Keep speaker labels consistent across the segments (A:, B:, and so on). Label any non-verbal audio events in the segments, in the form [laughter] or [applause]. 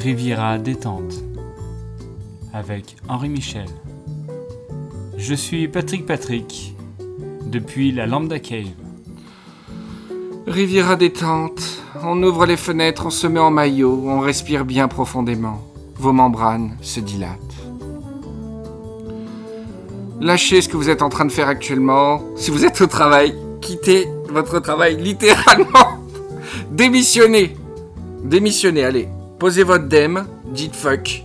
A: Riviera détente avec Henri Michel. Je suis Patrick Patrick depuis la Lambda Cave.
B: Riviera détente, on ouvre les fenêtres, on se met en maillot, on respire bien profondément. Vos membranes se dilatent. Lâchez ce que vous êtes en train de faire actuellement. Si vous êtes au travail, quittez votre travail littéralement. [laughs] Démissionnez. Démissionnez, allez. Posez votre dem, dites fuck.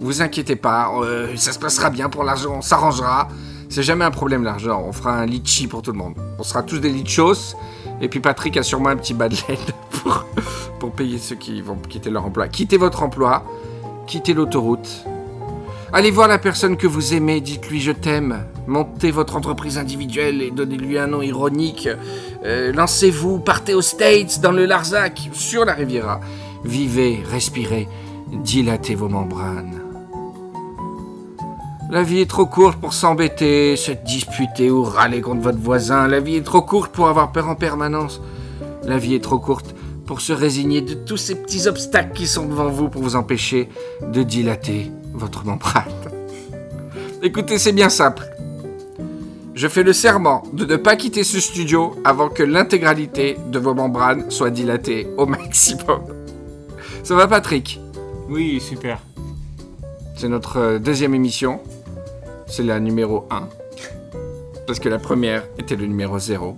B: Vous inquiétez pas, euh, ça se passera bien pour l'argent, on s'arrangera. C'est jamais un problème l'argent, on fera un litchi pour tout le monde. On sera tous des litchos. Et puis Patrick a sûrement un petit bas de laine [laughs] pour, pour payer ceux qui vont quitter leur emploi. Quittez votre emploi, quittez l'autoroute. Allez voir la personne que vous aimez, dites-lui je t'aime. Montez votre entreprise individuelle et donnez-lui un nom ironique. Euh, Lancez-vous, partez aux States, dans le Larzac, sur la Riviera. Vivez, respirez, dilatez vos membranes. La vie est trop courte pour s'embêter, se disputer ou râler contre votre voisin. La vie est trop courte pour avoir peur en permanence. La vie est trop courte pour se résigner de tous ces petits obstacles qui sont devant vous pour vous empêcher de dilater votre membrane. [laughs] Écoutez, c'est bien simple. Je fais le serment de ne pas quitter ce studio avant que l'intégralité de vos membranes soit dilatée au [laughs] maximum. Ça va Patrick
A: Oui, super.
B: C'est notre euh, deuxième émission. C'est la numéro 1. Parce que la première était le numéro 0.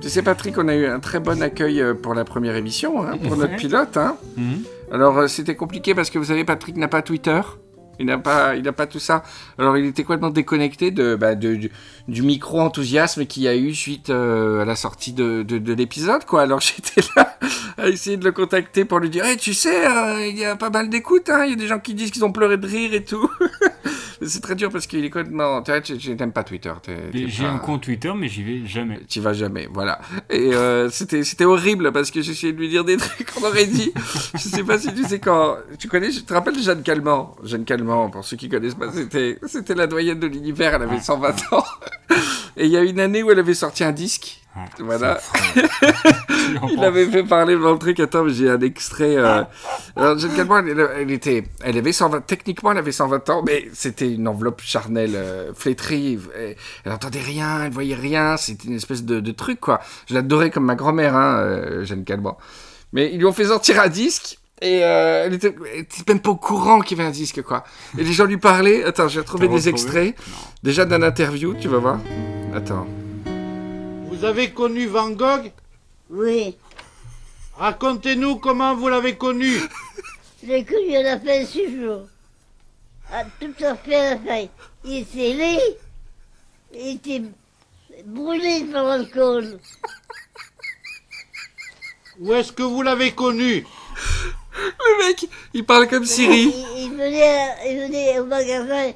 B: Tu sais Patrick, on a eu un très bon accueil euh, pour la première émission, hein, pour notre pilote. Hein.
A: Mhm.
B: Alors euh, c'était compliqué parce que vous savez, Patrick n'a pas Twitter. Il n'a pas, il n'a pas tout ça. Alors il était complètement déconnecté de, bah, du, du micro enthousiasme qu'il y a eu suite euh, à la sortie de, de, de l'épisode, quoi. Alors [laughs] j'étais là à essayer de le contacter pour lui dire, Eh, tu sais, euh, il y a pas mal d'écoute, hein. Il y a des gens qui disent qu'ils ont pleuré de rire et tout. [laughs] [laughs] C'est très dur parce qu'il est complètement. Tu n'aimes pas Twitter.
A: J'ai
B: pas-
A: un compte Twitter, mais j'y vais jamais.
B: tu vas jamais, voilà. Et euh, c'était c'était horrible parce que j'essayais de lui dire des [laughs] trucs qu'on aurait dit. Je sais pas si tu sais quand. Tu connais, je te rappelle Jeanne Calment? Jeanne Calment, pour ceux qui connaissent pas, c'était c'était la doyenne de l'univers. Elle avait 120 ans. Et il y a une année où elle avait sorti un disque. Voilà. [laughs] Il avait fait parler dans le truc. Attends, mais j'ai un extrait. euh, Alors, Jeanne Calment, elle, elle était, elle avait 120. Techniquement, elle avait 120 ans, mais c'était une enveloppe charnelle euh, flétrie. Elle, elle entendait rien, elle voyait rien. C'était une espèce de, de truc, quoi. Je l'adorais comme ma grand-mère, hein, euh, Jeanne Calment. Mais ils lui ont fait sortir un disque. Et euh, elle, était, elle était même pas au courant qu'il y avait un disque, quoi. Et les gens lui parlaient. Attends, j'ai retrouvé des
A: retrouvé?
B: extraits. Déjà d'un interview, tu vas voir. Attends.
C: Vous avez connu Van Gogh
D: Oui,
C: Racontez-nous comment vous l'avez connu.
D: j'ai connu à la fin six jours. À tout à fait à la fin. Il était laid, il était brûlé par l'alcool.
C: Où est-ce que vous l'avez connu
B: Le mec, il parle comme Siri.
D: Il, il venait, il venait au magasin,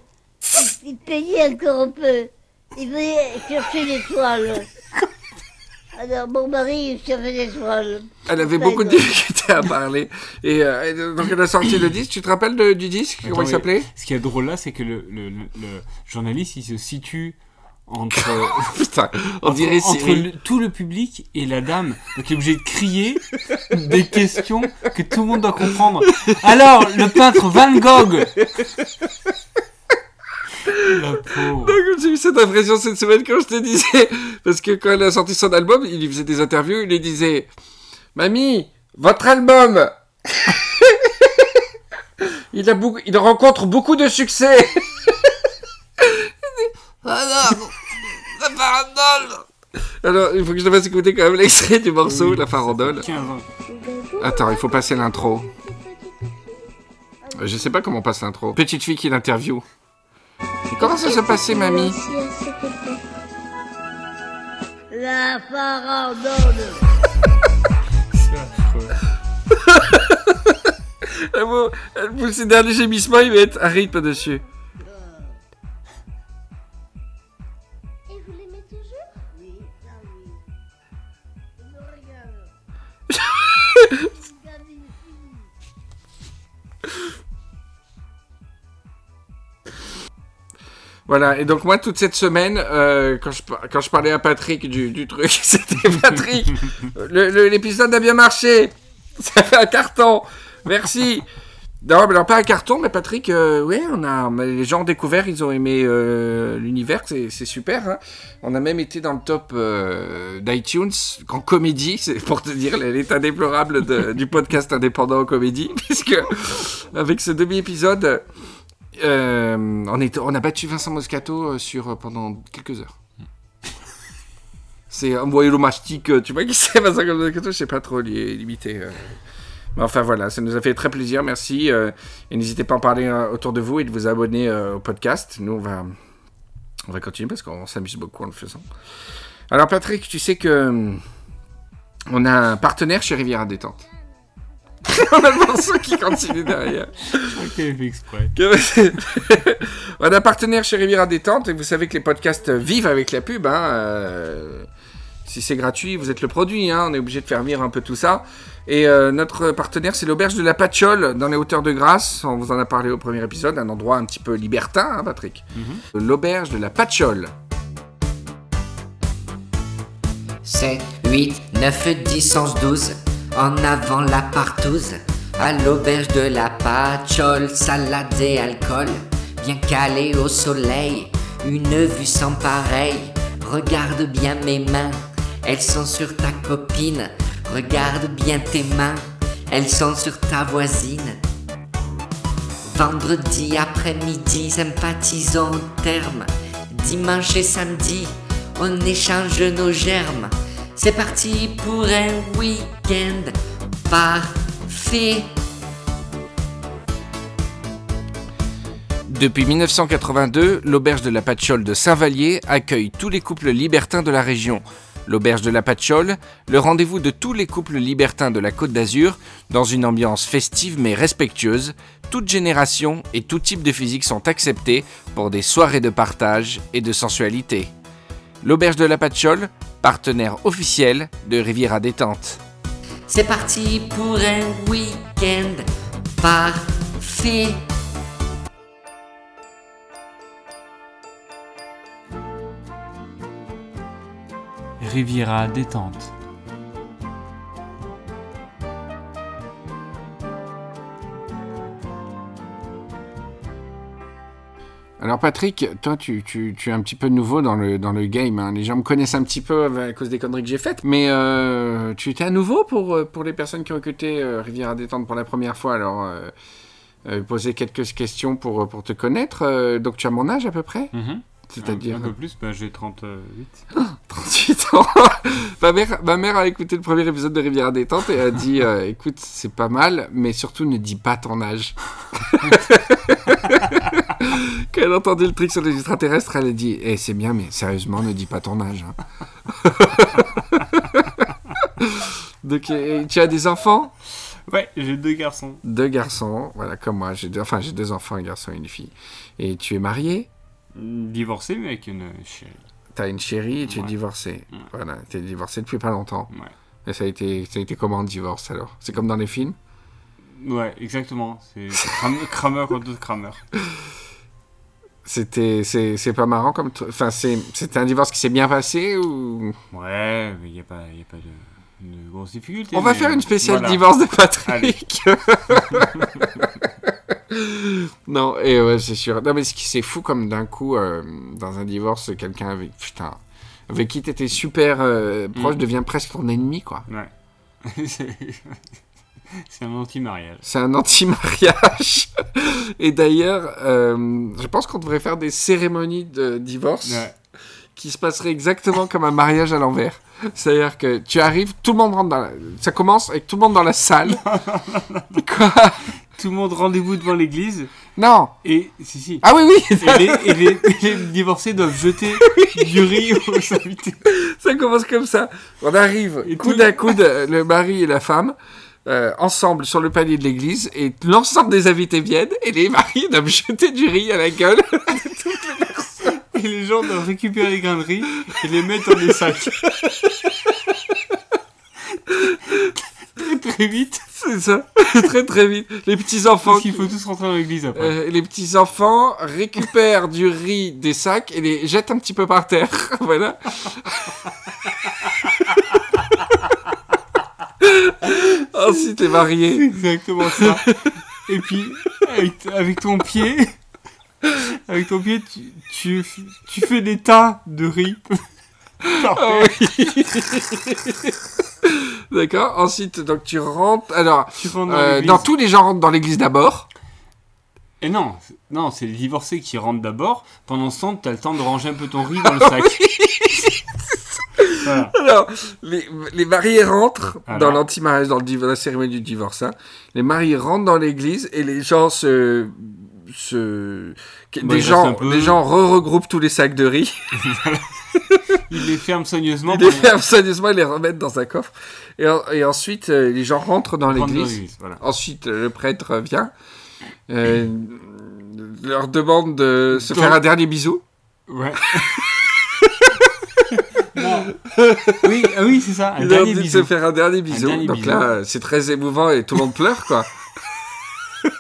D: il payait encore un peu. Il venait chercher des toiles. [laughs] Alors mon mari il cherchait des toiles.
B: Elle avait
D: Pas
B: beaucoup de
D: énorme.
B: difficultés à parler. Et, euh, et donc elle a sorti le disque. Tu te rappelles de- du disque? Comment
A: Attends,
B: il s'appelait?
A: Ce qui est drôle là, c'est que le, le- le- le journaliste, il se situe entre, [laughs]
B: Putain, on
A: entre,
B: dirait
A: entre
B: Siri.
A: le- tout le public et la dame. Donc il est obligé de crier des questions que tout le monde doit comprendre. Alors, le peintre Van Gogh La pauvre.
B: Donc, J'ai eu cette impression cette semaine quand je te disais. Parce que quand elle a sorti son album, il lui faisait des interviews. Il lui disait Mamie, votre album [laughs] il, a beaucoup, il rencontre beaucoup de succès. Il dit, Ah non, la farandole Alors, il faut que je te fasse écouter quand même l'extrait du morceau, la farandole.
A: 15 ans.
B: Attends, il faut passer l'intro. Je sais pas comment on passe l'intro. Petite fille qui l'interview. Et comment ça s'est passé, mamie
D: La farandole. [laughs]
A: C'est affreux.
B: Pousse ses derniers gémissements, il va être un rythme dessus. Voilà, et donc moi, toute cette semaine, euh, quand, je, quand je parlais à Patrick du, du truc, [laughs] c'était Patrick. [laughs] L'épisode a bien marché. [laughs] Ça fait un carton. Merci. Non, mais alors pas un carton, mais Patrick, euh, ouais, on a, les gens ont découvert, ils ont aimé euh, l'univers, c'est c'est super. hein. On a même été dans le top euh, d'iTunes en comédie, c'est pour te dire l'état déplorable de- du podcast indépendant en comédie, puisque avec ce demi-épisode, euh, on, est, on a battu Vincent Moscato euh, sur, euh, pendant quelques heures. C'est envoyer le mastic, euh, tu vois qui c'est Vincent Moscato, je sais pas trop li- limité. euh. Mais enfin voilà, ça nous a fait très plaisir, merci. euh, et n'hésitez pas à en parler autour de vous et de vous abonner au podcast. Nous, on va, on va continuer parce qu'on s'amuse beaucoup en le faisant. Alors Patrick, tu sais que hum, on a un partenaire chez Riviera Détente. [laughs] on a le morceau qui continue derrière.
A: Ok, exprès. [laughs]
B: on a un partenaire chez Riviera Détente et vous savez que les podcasts vivent avec la pub. Hein, euh, si c'est gratuit, vous êtes le produit. Hein, on est obligé de faire vivre un peu tout ça. Et euh, notre partenaire, c'est l'auberge de la Patchole dans les hauteurs de Grasse. On vous en a parlé au premier épisode, un endroit un petit peu libertin, hein, Patrick. L'auberge de la Patchole.
E: 7, 8, 9, 10, 11, 12. En avant la partouze. À l'auberge de la patchole, salade et alcool. Bien calé au soleil, une vue sans pareil. Regarde bien mes mains, elles sont sur ta copine. Regarde bien tes mains, elles sont sur ta voisine. Vendredi après-midi, sympathisons au terme. Dimanche et samedi, on échange nos germes. C'est parti pour un week-end parfait.
B: Depuis 1982, l'auberge de la Patchole de Saint-Vallier accueille tous les couples libertins de la région. L'auberge de la Patchole, le rendez-vous de tous les couples libertins de la Côte d'Azur, dans une ambiance festive mais respectueuse. Toute génération et tout type de physique sont acceptés pour des soirées de partage et de sensualité. L'auberge de la Patchole, partenaire officiel de Riviera Détente.
E: C'est parti pour un week-end parfait.
A: Riviera détente.
B: Alors Patrick, toi tu, tu- tu es un petit peu nouveau dans le, dans le game. hein. Les gens me connaissent un petit peu à cause des conneries que j'ai faites. Mais euh, tu étais à nouveau pour, euh, pour les personnes qui ont écouté euh, Riviera Détente pour la première fois. Alors euh, poser quelques questions pour, pour te connaître. Donc tu as mon âge à peu près?
A: Mhm.
B: C'est-à-dire?
A: Un, peu plus, bah, j'ai 38.
B: 38 [gasps] ans. [laughs] ma, mère, ma mère a écouté le premier épisode de Riviera Détente et a dit écoute, c'est pas mal, mais surtout ne dis pas ton âge. [laughs] [laughs] Quand elle a entendu le truc sur les extraterrestres, elle a dit eh, c'est bien, mais sérieusement, ne dis pas ton âge. hein. [laughs] Donc, euh, tu as des enfants?
A: Ouais, j'ai deux garçons.
B: Deux garçons, voilà, comme moi. J'ai deux, enfin, j'ai deux enfants, un garçon et une fille. Et tu es marié?
A: Divorcés, mais avec une chérie.
B: T'as une chérie et tu es divorcé.
A: Ouais.
B: Voilà, t'es divorcé depuis pas longtemps.
A: Ouais.
B: Et ça a été, ça a été comment le divorce alors? C'est comme dans les films?
A: Ouais, exactement. C'est Kram- Kramer contre Kramer. [laughs]
B: C'était, c'est, c'est pas marrant comme, enfin c'est, c'était un divorce qui s'est bien passé ou?
A: Ouais, mais il n'y a pas, y a pas de, de grosses difficultés.
B: On va faire une spéciale
A: voilà.
B: divorce de Patrick. [laughs] non, et ouais, c'est sûr. Non mais ce qui c'est fou comme d'un coup euh, dans un divorce, quelqu'un avec putain, avec qui t'étais super euh, proche
A: Mm.
B: devient presque ton ennemi quoi.
A: Ouais. [laughs] [laughs] C'est- un anti-mariage.
B: C'est un anti-mariage. Et d'ailleurs, euh, je pense qu'on devrait faire des cérémonies de divorce
A: Ouais.
B: qui se passeraient exactement comme un mariage à l'envers. C'est-à-dire que tu arrives, tout le monde rentre dans la... Ça commence avec tout le monde dans la salle. [laughs] Quoi
A: Tout le monde rendez-vous devant l'église
B: Non
A: et si si.
B: Ah oui, oui
A: Et les, et les- et [laughs] les divorcés doivent jeter du riz aux invités.
B: Ça commence comme ça. On arrive
A: Et
B: coude
A: tout-
B: à coude, euh, le mari et la femme, euh, ensemble sur le palier de l'église, et l'ensemble des invités viennent, et les maris doivent [laughs] jeter du riz à la gueule. [laughs]
A: Et les gens doivent récupérer les grains de riz et les mettre dans des sacs. très très vite.
B: C'est ça, [laughs] très très vite. Les petits enfants,
A: Parce qu'il faut tous rentrer dans l'église après.
B: euh, les petits enfants récupèrent du riz des sacs et les jettent un petit peu par terre. voilà. [laughs] Ensuite, t'es marié.
A: C'est exactement ça. et puis avec, avec ton pied, avec ton pied, tu, tu, tu fais des tas de riz. par
B: Ah oui. [laughs] D'accord. Ensuite, donc tu rentres. Alors,
A: Tu rentres dans
B: euh, dans tous les gens rentrent dans l'église d'abord.
A: Et non, non, c'est les divorcés qui rentrent d'abord. Pendant ce temps, t'as le temps de ranger un peu ton riz [laughs] dans le sac. Voilà.
B: Alors, les, les mariés rentrent
A: Alors.
B: dans l'anti-mariage, dans le la cérémonie du divorce. hein. Les mariés rentrent dans l'église et les gens se. se des, gens,
A: peu.
B: des gens re-regroupent tous les sacs de riz, [laughs]
A: Ils les ferment soigneusement.
B: ils les ferment soigneusement et les remettent dans un coffre. Et, en- et ensuite, euh, les gens rentrent dans l'église.
A: l'église, Voilà.
B: Ensuite, le prêtre vient, euh, leur demande de se
A: Donc-
B: faire un dernier bisou.
A: Ouais. [laughs] Oui, ah oui, c'est ça. Un
B: Il
A: dernier
B: dit de
A: bisou.
B: se faire un dernier bisou.
A: dernier
B: Donc
A: bisou.
B: là, c'est très émouvant et tout le monde pleure, quoi. [laughs]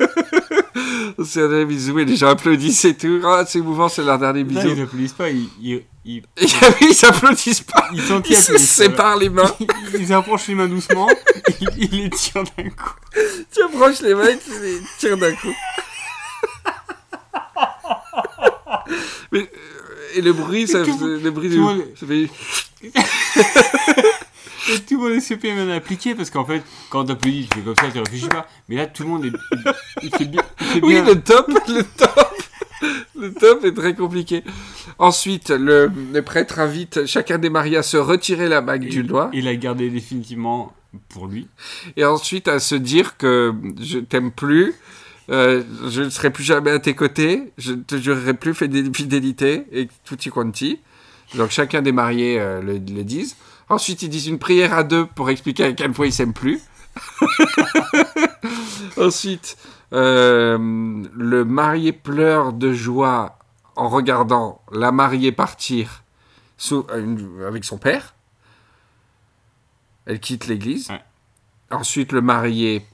B: c'est un dernier bisou et les gens applaudissent et tout. Ah, c'est émouvant, c'est leur dernier
A: Non,
B: bisou.
A: ils applaudissent pas, ils, ils, ils [laughs]
B: s'applaudissent pas.
A: ils
B: Ils se séparent les mains. [laughs]
A: Ils, approchent les mains doucement, ils, ils les tirent d'un coup.
B: Tu approches les mains et tu les tires d'un coup. Mais, et le bruit, ça, le bruit du-
A: monde-
B: ça fait... [laughs]
A: Et tout le monde est super bien appliqué parce qu'en fait, quand t'applaudis, tu fais comme ça, tu réfléchis pas. Mais là, tout le monde est. Il, il fait bien. Il fait
B: Oui,
A: bien.
B: le top, le top, le top est très compliqué. Ensuite, le, le prêtre invite chacun des mariés à se retirer la bague du doigt
A: Il a gardé définitivement pour lui.
B: et ensuite à se dire que je t'aime plus, euh, je ne serai plus jamais à tes côtés, je ne te jurerai plus fidé- fidélité et tutti quanti. Donc chacun des mariés euh, le, le disent. Ensuite, ils disent une prière à deux pour expliquer à quel point ils s'aiment plus. [laughs] Ensuite, euh, le marié pleure de joie en regardant la mariée partir sous- avec son père. Elle quitte l'église.
A: Ouais.
B: Ensuite, le marié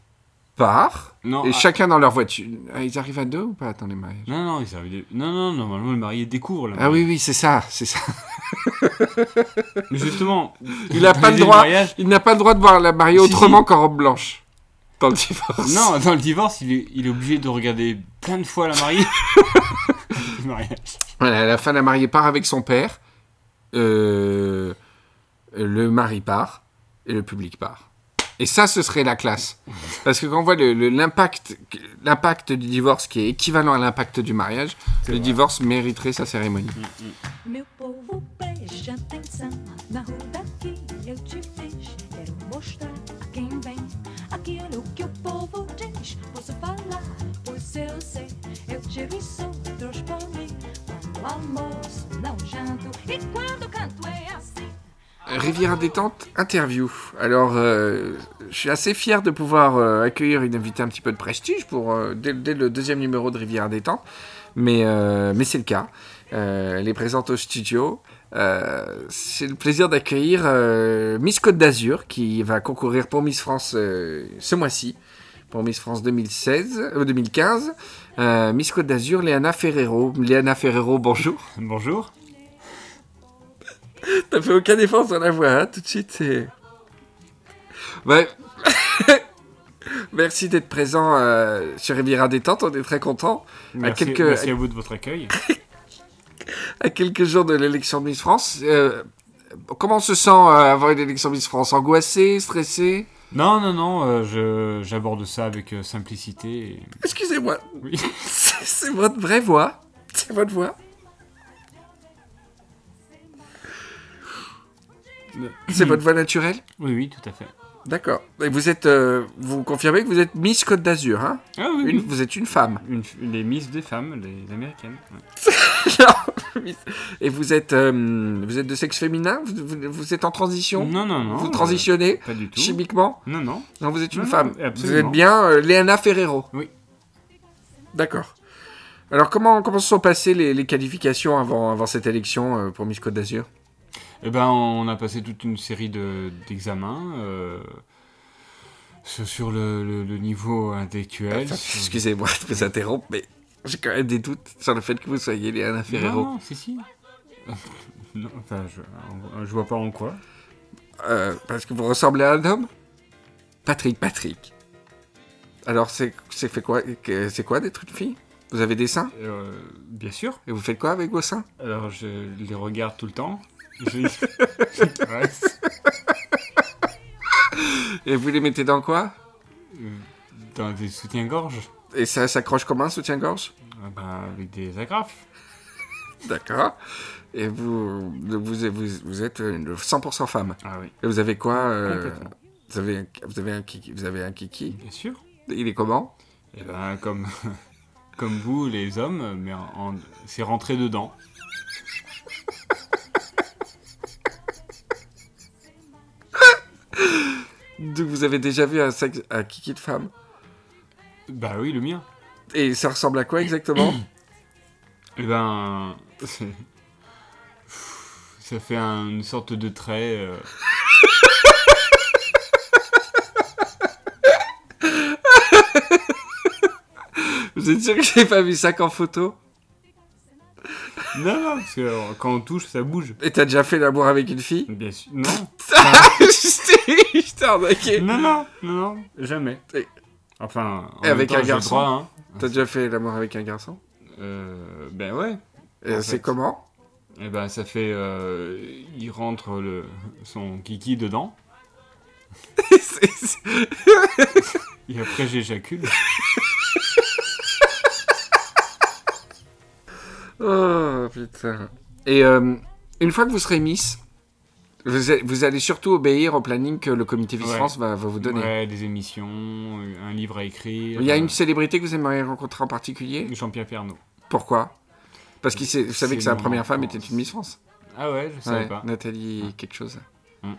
B: part.
A: Non,
B: et
A: ah,
B: chacun dans leur voiture. Ah, Ils arrivent à deux ou pas? Dans les mariages
A: non, non, il servait de- non, non, normalement, le marié découvre. Là,
B: Ah oui, oui, c'est ça, c'est ça. [laughs]
A: Mais justement, [laughs]
B: Il n'a pas le droit.
A: mariage-
B: Il n'a pas le droit de voir la mariée
A: Si,
B: autrement
A: si.
B: qu'en robe blanche. Dans le divorce.
A: Non, dans le divorce, il est, il est obligé de regarder plein de fois la mariée. [laughs]
B: Voilà, à la fin, la mariée part avec son père. euh, le mari part. Et le public part. Et ça, ce serait la classe. Parce que quand on voit le- le- l'impact l'impact du divorce qui est équivalent à l'impact du mariage, le
A: vrai.
B: divorce mériterait sa cérémonie.
F: Meu povo,
B: Rivière détente interview. Alors, euh, je suis assez fier de pouvoir euh, accueillir une invitée un petit peu de prestige pour euh, dès, le deuxième numéro de Rivière détente, mais mais c'est le cas. Elle est présente au studio. C'est le plaisir d'accueillir Miss Côte d'Azur qui va concourir pour Miss France ce mois-ci, pour Miss France 2016, euh, 2015. Euh, Miss Côte d'Azur, Léana Ferrero. Léana Ferrero, bonjour. [laughs]
A: Bonjour. [laughs]
B: T'as fait aucun effort sur la voix, hein, tout de suite, c'est... Ouais. [laughs] Merci d'être présent euh, sur Riviera Détente, on est très content.
A: Merci,
B: quelques-
A: merci à vous de votre accueil. [laughs]
B: À quelques jours de l'élection de Miss France, euh, comment on se sent euh, avant une élection Miss France? Angoissé, stressé?
A: Non, non, non, euh, je- j'aborde ça avec euh, simplicité. et-
B: Excusez-moi,
A: Oui.
B: c'est votre vraie voix C'est votre voix C'est votre voix naturelle?
A: Oui, oui, tout à fait.
B: D'accord. Et vous êtes, euh, vous confirmez que vous êtes Miss Côte d'Azur, hein?
A: Ah oui,
B: Une-
A: oui.
B: Vous êtes une femme.
A: Une, les Miss des femmes, les américaines. ouais. [laughs]
B: Et vous êtes, euh, vous êtes de sexe féminin? Vous, vous- vous êtes en transition?
A: Non, non, non.
B: Vous
A: euh,
B: transitionnez
A: Pas du tout.
B: chimiquement?
A: Non, non.
B: Non, vous êtes une
A: Non,
B: femme.
A: non,
B: Vous êtes bien Léana Ferrero.
A: Oui.
B: D'accord. Alors comment, comment se sont passées les, les qualifications avant, avant cette élection pour Miss Côte d'Azur?
A: Eh ben, on a passé toute une série de- d'examens euh, sur, le, le- le niveau intellectuel.
B: Enfin,
A: sur-
B: Excusez-moi de vous interrompre, mais j'ai quand même des doutes sur le fait que vous soyez Léana Ferrero.
A: Non, non, si, si. [laughs] non, enfin, je, je vois pas en quoi.
B: Euh, parce que vous ressemblez à un homme? Patrick, Patrick. Alors, c'est c'est fait quoi C'est quoi des trucs de filles Vous avez des seins?
A: Euh, bien sûr.
B: Et vous faites quoi avec vos seins?
A: Alors, je les regarde tout le temps. [laughs]
B: Et vous les mettez dans quoi?
A: Euh, Dans des soutiens-gorge.
B: Et ça s'accroche comme un soutien-gorge
A: Ah ben, avec des agrafes.
B: D'accord. Et vous, vous, vous, vous êtes euh, 100% femme.
A: Ah oui.
B: Et vous avez quoi euh, vous, avez un, vous, avez un kiki, vous avez un kiki?
A: Bien sûr.
B: Il est comment?
A: Et ben, comme, [laughs] comme vous, les hommes, mais c'est rentré dedans.
B: Donc vous avez déjà vu un, sexe- un kiki de femme?
A: Bah oui, le mien.
B: Et ça ressemble à quoi exactement?
A: Et ben, ça fait un- une sorte de trait. euh, [laughs]
B: Vous êtes sûr que j'ai pas vu ça qu'en photo?
A: Non, non, parce que euh, quand on touche, ça bouge.
B: Et t'as déjà fait l'amour avec une fille
A: Bien sûr. Non. [laughs]
B: Je t'ai arnaqué
A: Non, non, non, non, jamais. Enfin, en
B: Et
A: même
B: avec
A: temps,
B: un
A: j'ai le
B: garçon
A: droit, hein.
B: T'as déjà fait l'amour avec un garçon
A: Euh, ben ouais.
B: Et
A: En
B: c'est
A: fait.
B: comment
A: Et ben ça fait, euh, il rentre le son kiki dedans. [laughs]
B: C'est- c'est-
A: Et après j'éjacule. [laughs]
B: Oh putain. Et euh, une fois que vous serez Miss, vous, a- vous allez surtout obéir au planning que le comité Miss
A: Ouais.
B: France va, va vous donner.
A: Ouais, des émissions, un livre à écrire.
B: Il y a
A: euh,
B: une célébrité que vous aimeriez rencontrer en particulier?
A: Jean-Pierre Pernaut.
B: Pourquoi? Parce que vous savez que
A: C'est
B: sa première femme était une Miss France.
A: Ah ouais, je savais
B: Ouais,
A: pas.
B: Nathalie quelque chose.
A: Mm.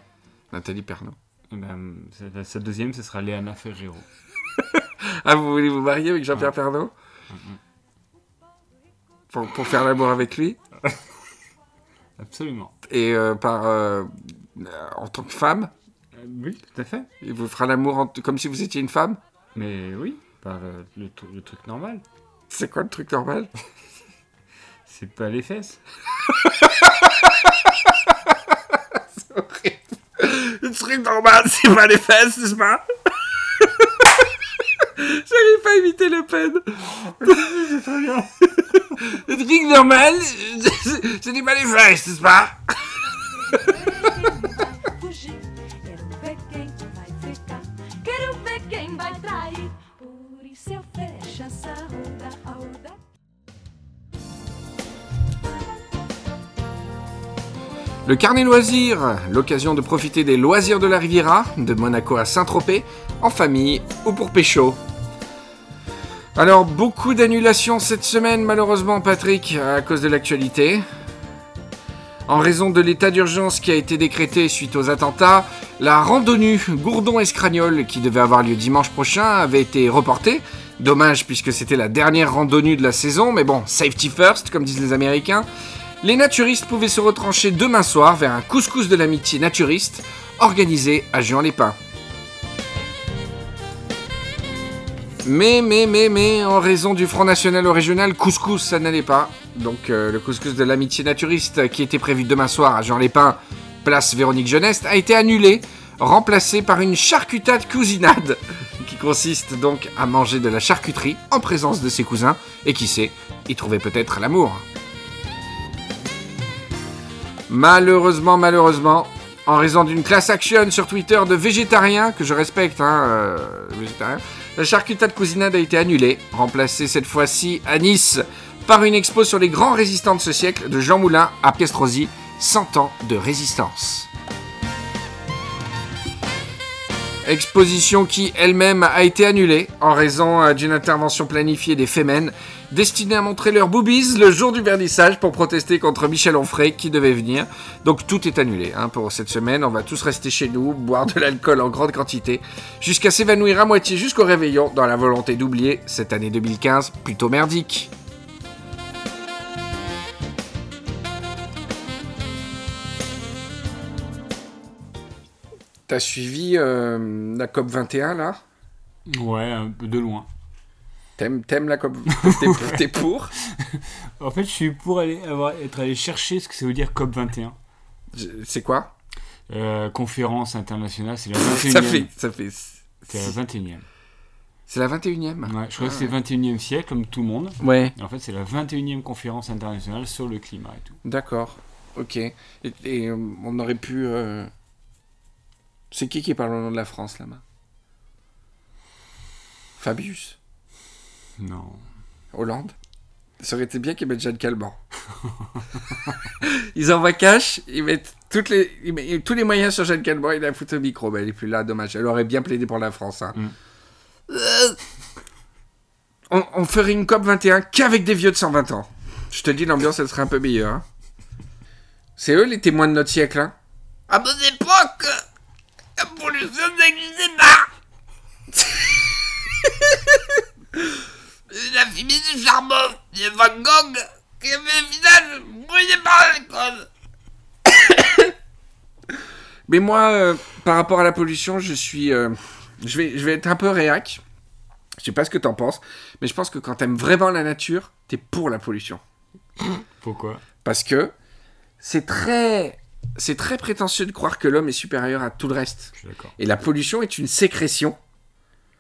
B: Nathalie Pernaud.
A: Et ben, sa, sa deuxième, ce sera Léana Ferrero. [laughs]
B: Ah, vous voulez vous marier avec Jean-Pierre
A: Ouais.
B: Pour, pour faire l'amour avec lui [laughs]
A: Absolument.
B: Et euh, par, euh, en tant que femme
A: Euh, oui, tout à fait.
B: Il vous fera l'amour comme si vous étiez une femme
A: Mais oui, par le, le truc normal.
B: C'est quoi le truc normal? [laughs]
A: C'est pas les fesses. [laughs]
B: Le truc normal, c'est pas les fesses, n'est-ce pas? J'arrive pas à éviter le peine.
A: C'est très bien.
B: Le truc normal, c'est les fesses, n'est-ce pas?
F: Fugir. Quero ver quem vai ficar. Quero ver quem vai trair. Por isso eu fecho essa roda ao
B: Le carnet loisirs, l'occasion de profiter des loisirs de la Riviera, de Monaco à Saint-Tropez, en famille ou pour pécho. Alors, beaucoup d'annulations cette semaine, malheureusement, Patrick, à cause de l'actualité. En raison de l'état d'urgence qui a été décrété suite aux attentats, la randonnée Gourdon-Escragnol, qui devait avoir lieu dimanche prochain, avait été reportée. Dommage puisque c'était la dernière randonnée de la saison, mais bon, safety first, comme disent les Américains. Les naturistes pouvaient se retrancher demain soir vers un couscous de l'amitié naturiste organisé à Juan-les-Pins. Mais, mais, mais, mais, en raison du Front National au régional, couscous, ça n'allait pas. Donc euh, le couscous de l'amitié naturiste qui était prévu demain soir à Jean-les-Pins, place Véronique Jeuneste, a été annulé, remplacé par une charcutade cousinade, [laughs] qui consiste donc à manger de la charcuterie en présence de ses cousins, et qui sait, y trouver peut-être l'amour. Malheureusement, malheureusement, en raison d'une class action sur Twitter de végétariens, que je respecte, hein, euh, végétariens, la charcutade cousinade a été annulée, remplacée cette fois-ci à Nice par une expo sur les grands résistants de ce siècle de Jean Moulin à Piestrosi, 100 ans de résistance. Exposition qui elle-même a été annulée en raison euh, d'une intervention planifiée des Femen destinée à montrer leurs boobies le jour du vernissage pour protester contre Michel Onfray qui devait venir. Donc tout est annulé hein, pour cette semaine. On va tous rester chez nous, boire de l'alcool en grande quantité, jusqu'à s'évanouir à moitié jusqu'au réveillon dans la volonté d'oublier cette année 2015 plutôt merdique. T'as suivi euh, la COP 21 là?
A: Ouais, un peu de loin.
B: T'aimes, t'aimes la COP T'es, [laughs] t'es pour [laughs]
A: En fait, je suis pour aller avoir, être allé chercher ce que ça veut dire COP21.
B: Je- C'est quoi?
A: Euh, conférence internationale, c'est la 21e.
B: Ça fait, ça fait
A: C'est la 21e.
B: C'est la 21e
A: Ouais, je crois que c'est 21e siècle, comme tout le monde.
B: Ouais.
A: Et en fait, c'est la 21e conférence internationale sur le climat et tout.
B: D'accord. Ok. Et, et, euh, on aurait pu. euh, C'est qui qui parle au nom de la France là-bas? Fabius
A: Non.
B: Hollande Ça aurait été bien qu'ils mettent Jeanne Calment. ils envoient cash, ils mettent, toutes les, ils mettent tous les moyens sur Jeanne Calment, il a foutu au micro. Mais elle est plus là, dommage. Elle aurait bien plaidé pour la France. hein.
A: Mm.
B: Euh, On, on ferait une COP 21 qu'avec des vieux de 120 ans. Je te dis, l'ambiance, elle serait un peu meilleure. hein. C'est eux les témoins de notre siècle. Hein. À mon époque, la pollution n'existait pas. [laughs] La fumée du charbon de Van Gogh qui avait le visage brûlé par l'alcool. [coughs] Mais moi, euh, par rapport à la pollution, je suis. euh, je, vais, je vais être un peu réac. Je sais pas ce que t'en penses, mais je pense que quand t'aimes vraiment la nature, t'es pour la pollution. [coughs]
A: Pourquoi?
B: Parce que c'est très. C'est très prétentieux de croire que l'homme est supérieur à tout le reste.
A: Je suis d'accord.
B: Et la pollution est une sécrétion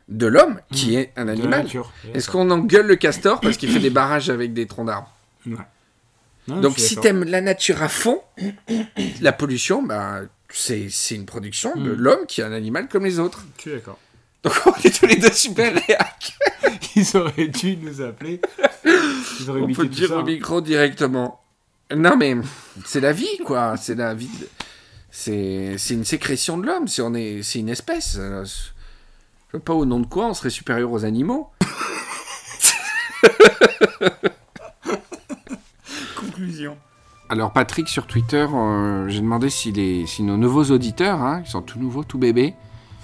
B: de l'homme, qui est un animal. Est-ce qu'on engueule le castor parce qu'il fait des barrages avec des troncs d'arbres
A: Ouais. Non,
B: Donc si t'aimes la nature à fond, la pollution, bah, c'est c'est une production de
A: Mm.
B: l'homme qui est un animal comme les autres.
A: Je suis d'accord.
B: Donc on est tous les deux super réac. [laughs]
A: Ils auraient dû nous appeler. Ils auraient
B: On peut dire
A: ça,
B: au
A: hein.
B: micro directement. Non mais c'est la vie quoi, c'est la vie. de- C'est c'est une sécrétion de l'homme, c'est on est c'est une espèce. Je je sais pas au nom de quoi on serait supérieur aux animaux. [laughs]
A: Conclusion.
B: Alors Patrick sur Twitter, euh, j'ai demandé si, les, si nos nouveaux auditeurs, hein, qui sont tout nouveaux, tout bébés,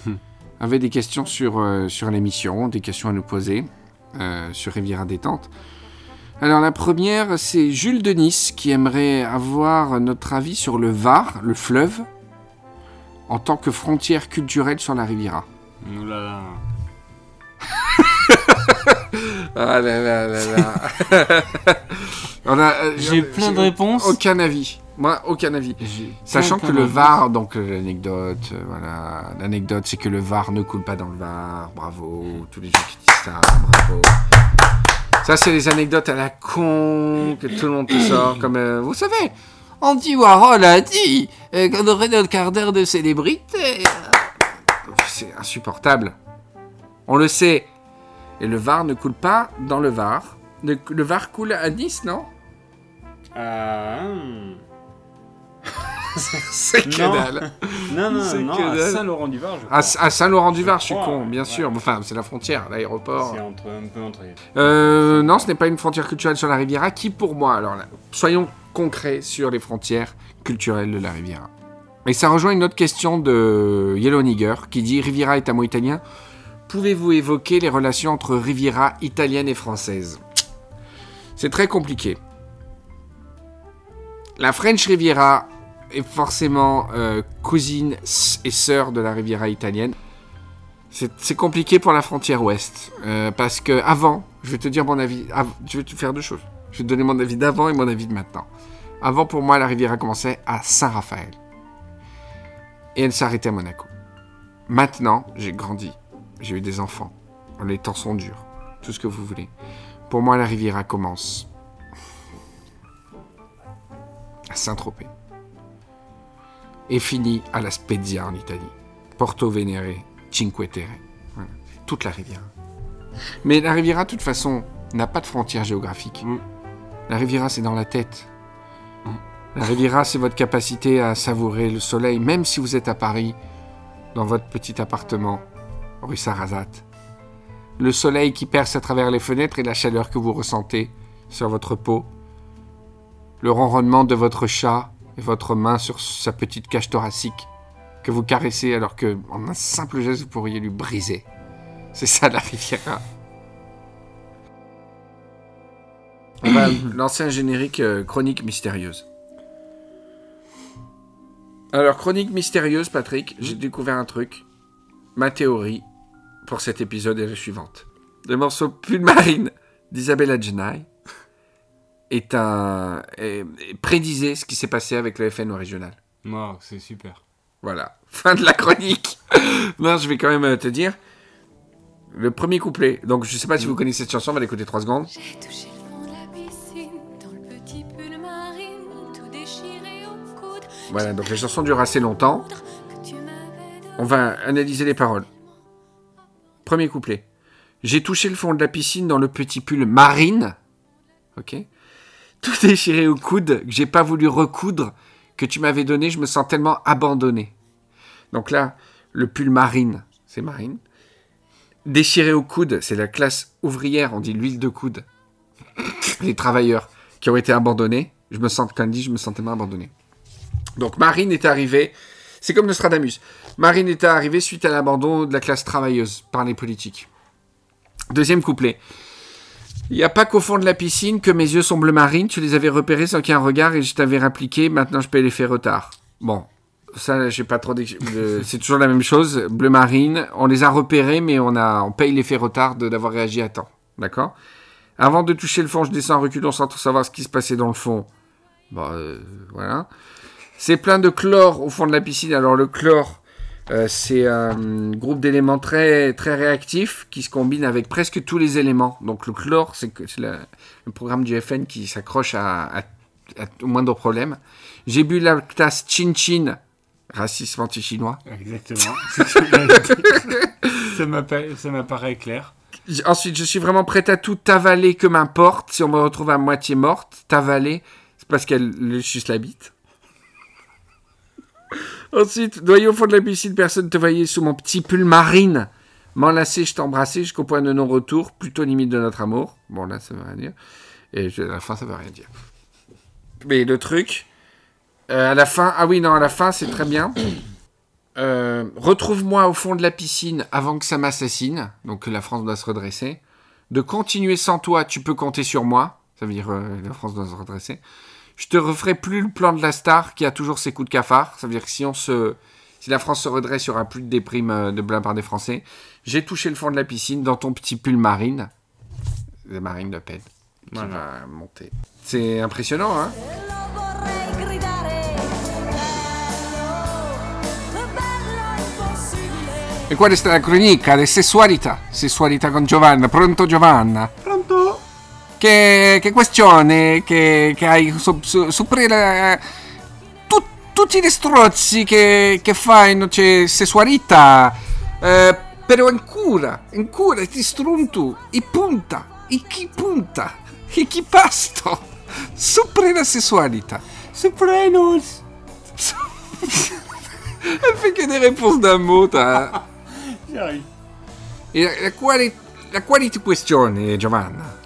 A: Hmm.
B: avaient des questions sur, euh, sur l'émission, des questions à nous poser euh, sur Riviera Détente. Alors la première, c'est Jules de Nice qui aimerait avoir notre avis sur le Var, le fleuve, en tant que frontière culturelle sur la Riviera.
A: Oh là là.
B: Ah là là là là. [laughs] On a, euh,
A: J'ai plein de réponses.
B: Aucun avis. Moi, aucun avis.
A: J'ai
B: Sachant
A: plein,
B: que
A: plein
B: le Var, donc euh, l'anecdote, euh, voilà, l'anecdote c'est que le Var ne coule pas dans le Var, bravo, tous les gens qui disent ça, bravo. Ça c'est les anecdotes à la con que tout le monde te sort, comme euh, vous savez, Andy Warhol a dit qu'on aurait notre quart d'heure de célébrité. C'est insupportable. On le sait. Et le Var ne coule pas dans le Var. Le, le Var coule à Nice, non
A: Ah, hum. [laughs]
B: C'est que
A: Non.
B: dalle.
A: Non, non,
B: C'est
A: non, à. Saint-Laurent-du-Var, je crois.
B: à Saint-Laurent-du-Var, je suis
A: crois,
B: con, bien
A: ouais.
B: sûr. Enfin, c'est la frontière, l'aéroport.
A: C'est entre, un peu entre.
B: Euh, non, ce n'est pas une frontière culturelle sur la Riviera. Qui, pour moi, alors là, soyons concrets sur les frontières culturelles de la Riviera. Et ça rejoint une autre question de Yellow Nigger qui dit Riviera est un mot italien. Pouvez-vous évoquer les relations entre Riviera italienne et française? C'est très compliqué. La French Riviera est forcément euh, cousine et sœur de la Riviera italienne. C'est compliqué pour la frontière ouest. euh, parce que avant, je vais te dire mon avis. av- je vais te faire deux choses. Je vais te donner mon avis d'avant et mon avis de maintenant. Avant, pour moi, la Riviera commençait à Saint-Raphaël. Et elle s'arrêtait à Monaco. Maintenant, j'ai grandi. J'ai eu des enfants. Les temps sont durs. Tout ce que vous voulez. Pour moi, la Riviera commence à Saint-Tropez. Et finit à la Spezia en Italie. Porto Venere, Cinque Terre. Voilà. Toute la Riviera. Mais la Riviera, de toute façon, n'a pas de frontières géographiques.
A: Mm.
B: La Riviera, c'est dans la tête. La Riviera, c'est votre capacité à savourer le soleil, même si vous êtes à Paris, dans votre petit appartement, rue Sarrazate. Le soleil qui perce à travers les fenêtres et la chaleur que vous ressentez sur votre peau. Le ronronnement de votre chat et votre main sur sa petite cage thoracique que vous caressez alors que, en un simple geste, vous pourriez lui briser. C'est ça la Riviera. On va générique euh, chronique mystérieuse. Alors, chronique mystérieuse, Patrick, j'ai découvert un truc. Ma théorie pour cet épisode est la suivante. Le morceau Pull Marine d'Isabella Genai est un. est- est- prédisait ce qui s'est passé avec le FN au régional.
A: Wow, c'est super.
B: Voilà, [laughs] fin de la chronique. [laughs] non, je vais quand même euh, te dire. Le premier couplet. Donc, je sais pas si vous connaissez cette chanson, on va l'écouter 3 secondes.
G: J'ai touché
B: Voilà, donc la chanson dure assez longtemps. On va analyser les paroles. Premier couplet. J'ai touché le fond de la piscine dans le petit pull marine. Ok. Tout déchiré au coude, que j'ai pas voulu recoudre, que tu m'avais donné, je me sens tellement abandonné. Donc là, le pull marine, c'est marine. Déchiré au coude, c'est la classe ouvrière, on dit l'huile de coude. Les travailleurs qui ont été abandonnés. Je me sens, dit, je me sens tellement abandonné. Donc Marine est arrivée, c'est comme Nostradamus. Marine était arrivée suite à l'abandon de la classe travailleuse par les politiques. Deuxième couplet. Il n'y a pas qu'au fond de la piscine que mes yeux sont bleu marine, tu les avais repérés sans qu'il y ait un regard et je t'avais répliqué, maintenant je paye les faits retard. Bon, ça, j'ai pas trop [laughs] C'est toujours la même chose, bleu marine, on les a repérés, mais on, a, on paye les faits retard d'avoir réagi à temps. D'accord? Avant de toucher le fond, je descends en reculant sans tout savoir ce qui se passait dans le fond. Bon, euh, voilà. C'est plein de chlore au fond de la piscine. Alors le chlore, euh, c'est un groupe d'éléments très, très réactifs qui se combine avec presque tous les éléments. Donc le chlore, c'est le programme du FN qui s'accroche à, à- à- au moindre problème. J'ai bu la tasse Chin Chin, racisme anti-chinois.
A: Exactement. [laughs] Ça m'apparaît clair.
B: Ensuite, je suis vraiment prête à tout avaler que m'importe. Si on me retrouve à moitié morte, t'avaler, c'est parce qu'elle le suce la bite. [laughs] Ensuite, noyé au fond de la piscine, personne ne te voyait sous mon petit pull marine. M'enlacer, je t'embrassais jusqu'au point de non-retour, plutôt limite de notre amour. Bon, là, ça veut rien dire. Et à la fin, ça veut rien dire. Mais le truc, euh, à la fin, ah oui, non, à la fin, c'est très bien. [coughs] Euh, Retrouve-moi au fond de la piscine avant que ça m'assassine. Donc la France doit se redresser. De continuer sans toi, tu peux compter sur moi. Ça veut dire euh, la France doit se redresser. Je te referai plus le plan de la star qui a toujours ses coups de cafard. Ça veut dire que si on se, si la France se redresse, il n'y aura plus de déprime euh, de blanc par des Français. J'ai touché le fond de la piscine dans ton petit pull marine. La marine Le Pen qui
A: Voilà.
B: va monter. C'est impressionnant, hein? E questa è la cronica? Di sessualità. Sessualità con Giovanna. Pronto Giovanna?
A: Pronto?
B: Che, che questione che, che hai su, su, supera tu- tutti gli strozzi che, che fai, no, c'è sessualità, eh, però ancora, ancora ti struntu, i punta, i chi punta, i chi pasto, [laughs] supera la sessualità.
A: Sopranos!
B: Elle fait que des réponses d'un mot, t'as...
A: J'arrive.
B: E la, quali, la quali tu questione, Giovanna?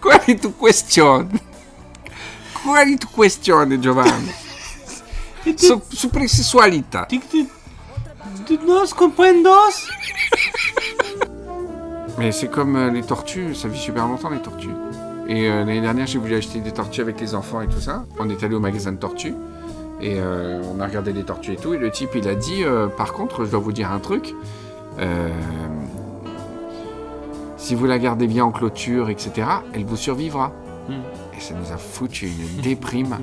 B: Quali tu questione? Quali tu questione, Giovanna? Su, super sessualità.
A: Tu, tu, tu nos comprendos?
B: Mais c'est comme euh, les tortues, ça vit super longtemps les tortues. Et euh, l'année dernière, j'ai voulu acheter des tortues avec les enfants et tout ça. On est allé au magasin de tortues et euh, on a regardé les tortues et tout. Et le type, il a dit, par contre, je dois vous dire un truc. euh, si vous la gardez bien en clôture, etc., elle vous survivra.
A: Hmm.
B: Et ça nous a foutu une [laughs] déprime.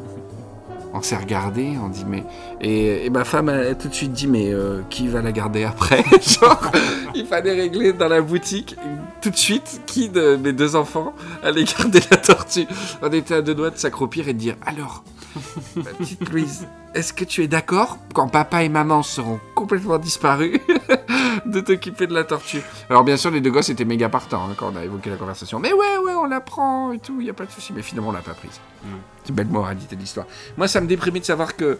B: On s'est regardé, on dit mais et, et ma femme a tout de suite dit mais euh, qui va la garder après [laughs] Genre il fallait régler dans la boutique tout de suite qui de mes deux enfants allait garder la tortue? On était à deux doigts de s'accroupir et de dire alors ma petite Louise, est-ce que tu es d'accord quand papa et maman seront complètement disparus [laughs] de t'occuper de la tortue? Alors bien sûr les deux gosses étaient méga partants hein, quand on a évoqué la conversation. Mais ouais ouais on la prend et tout, il y a pas de souci. Mais finalement on l'a pas prise. C'est une belle moralité de l'histoire. Moi, ça me déprimait de savoir que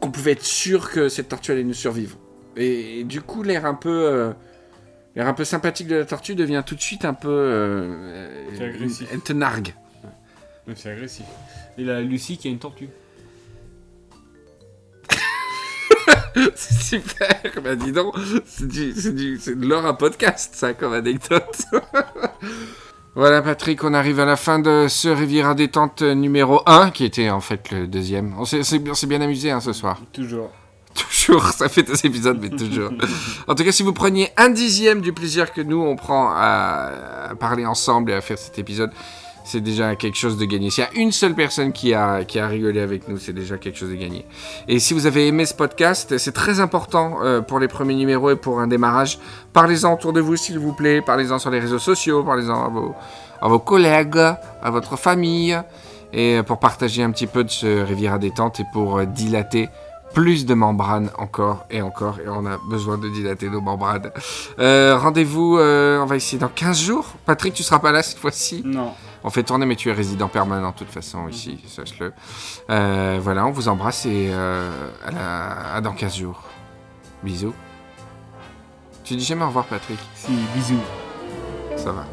B: qu'on pouvait être sûr que cette tortue allait nous survivre. Et, du coup, l'air un peu euh, l'air un peu sympathique de la tortue devient tout de suite un peu euh,
A: C'est agressif.
B: Elle te nargue.
A: C'est agressif. Et la Lucie qui a une tortue. [laughs]
B: C'est super. Bah dis donc, c'est du, c'est du, c'est de l'or à podcast, ça, comme anecdote. [laughs] Voilà Patrick, on arrive à la fin de ce Riviera détente numéro 1, qui était en fait le deuxième. On s'est, c'est- on s'est bien amusé hein, ce soir.
A: Toujours.
B: Toujours. Ça fait deux épisodes, mais toujours. [laughs] En tout cas, si vous preniez un dixième du plaisir que nous, on prend à, à parler ensemble et à faire cet épisode, c'est déjà quelque chose de gagné. S'il y a une seule personne qui a, qui a rigolé avec nous, c'est déjà quelque chose de gagné. Et si vous avez aimé ce podcast, c'est très important euh, pour les premiers numéros et pour un démarrage. Parlez-en autour de vous, s'il vous plaît. Parlez-en sur les réseaux sociaux. Parlez-en à vos, à vos collègues, à votre famille. Et euh, pour partager un petit peu de ce Riviera détente et pour euh, dilater plus de membranes encore et encore. Et on a besoin de dilater nos membranes. Rendez-vous, on va essayer dans 15 jours. Patrick, tu seras pas là cette fois-ci
A: Non.
B: On fait tourner, mais tu es résident permanent de toute façon ici, sache-le. Euh, voilà, on vous embrasse et euh, à, la- à dans 15 jours. Bisous. Tu dis jamais au revoir, Patrick
A: Si, bisous.
B: Ça va.